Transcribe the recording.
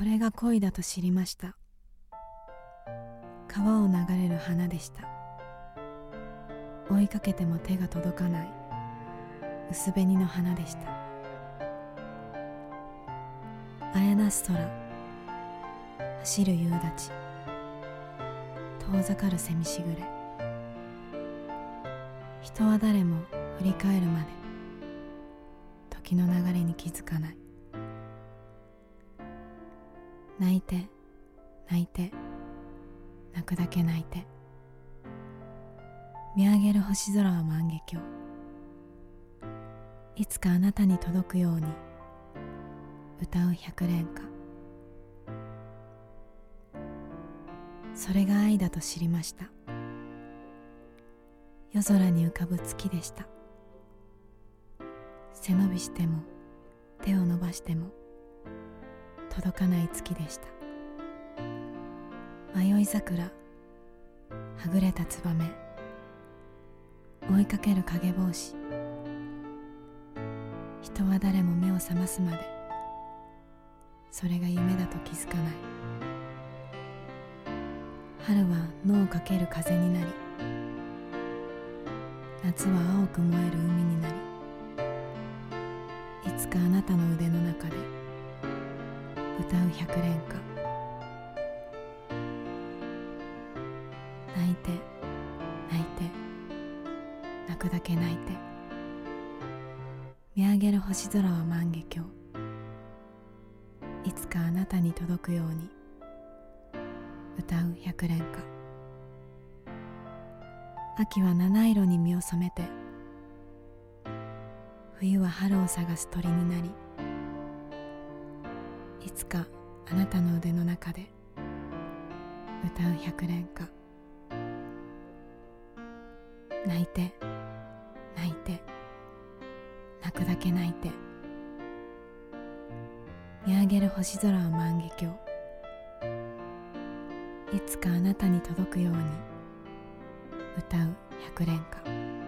これが恋だと知りました。川を流れる花でした。追いかけても手が届かない。薄紅の花でした。綾なす空走る夕立。遠ざかる蝉しぐれ。人は誰も振り返るまで。時の流れに気づかない。泣いて泣いて泣くだけ泣いて。見上げる星空は万華鏡。いつかあなたに届くように歌う百連歌。それが愛だと知りました。夜空に浮かぶ月でした。背伸びしても手を伸ばしても届かない月でした。迷い桜はぐれたツバメ追いかける影帽子人は誰も目を覚ますまでそれが夢だと気づかない。春は野をかける風になり夏は青く燃える海になりいつかあなたの腕の中で歌う百連歌。泣いて泣いて泣くだけ泣いて。見上げる星空は万華鏡。いつかあなたに届くように。歌う百連歌。秋は七色に身を染めて。冬は春を探す鳥になり。いつかあなたの腕の中で歌う百連歌。泣いて泣いて泣くだけ泣いて見上げる星空は万華鏡。いつかあなたに届くように歌う百連歌。